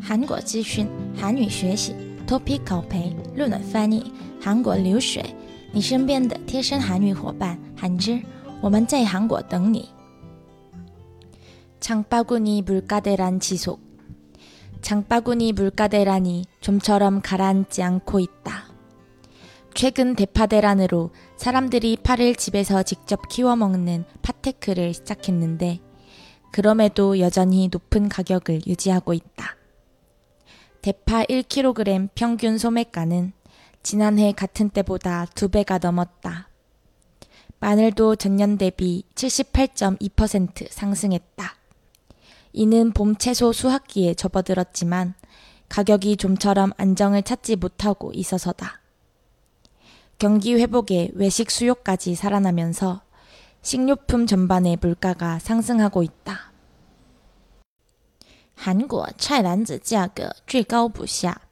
韩国资讯、韩语学习、Topic 考培、论文翻译、韩国流水，你身边的贴身韩语伙伴韩之，我们在韩国等你。장바구니물가대란지속장바구니물가대란이좀처럼가라앉지않고있다 최근 대파대란으로 사람들이 파를 집에서 직접 키워 먹는 파테크를 시작했는데 그럼에도 여전히 높은 가격을 유지하고 있다. 대파 1kg 평균 소매가는 지난해 같은 때보다 2배가 넘었다. 마늘도 전년 대비 78.2% 상승했다. 이는 봄 채소 수확기에 접어들었지만 가격이 좀처럼 안정을 찾지 못하고 있어서다. 경기 회복에 외식 수요까지 살아나면서 식료품 전반의 물가가 상승하고 있다. 韩国菜篮子价格最高不下。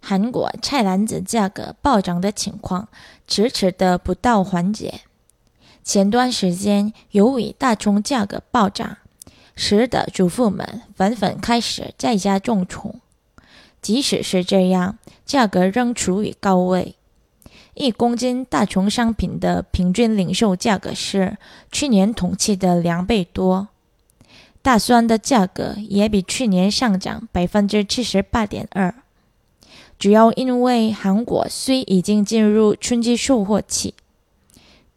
韩国菜篮子价格暴涨的情况持续的不到缓解。前段时间，由于大葱价格暴涨，使得主妇们纷纷开始在家种葱。即使是这样，价格仍处于高位。 一公斤大葱商品的平均零售价格是去年同期的两倍多。大蒜的价格也比去年上涨百分之七十八点二，主要因为韩国虽已经进入春季收获期，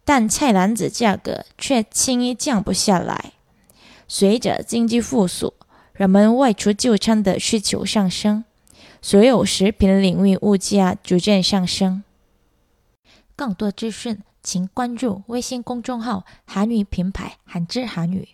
但菜篮子价格却轻易降不下来。随着经济复苏，人们外出就餐的需求上升，所有食品领域物价逐渐上升。更多资讯，请关注微信公众号“韩语品牌韩之韩语”。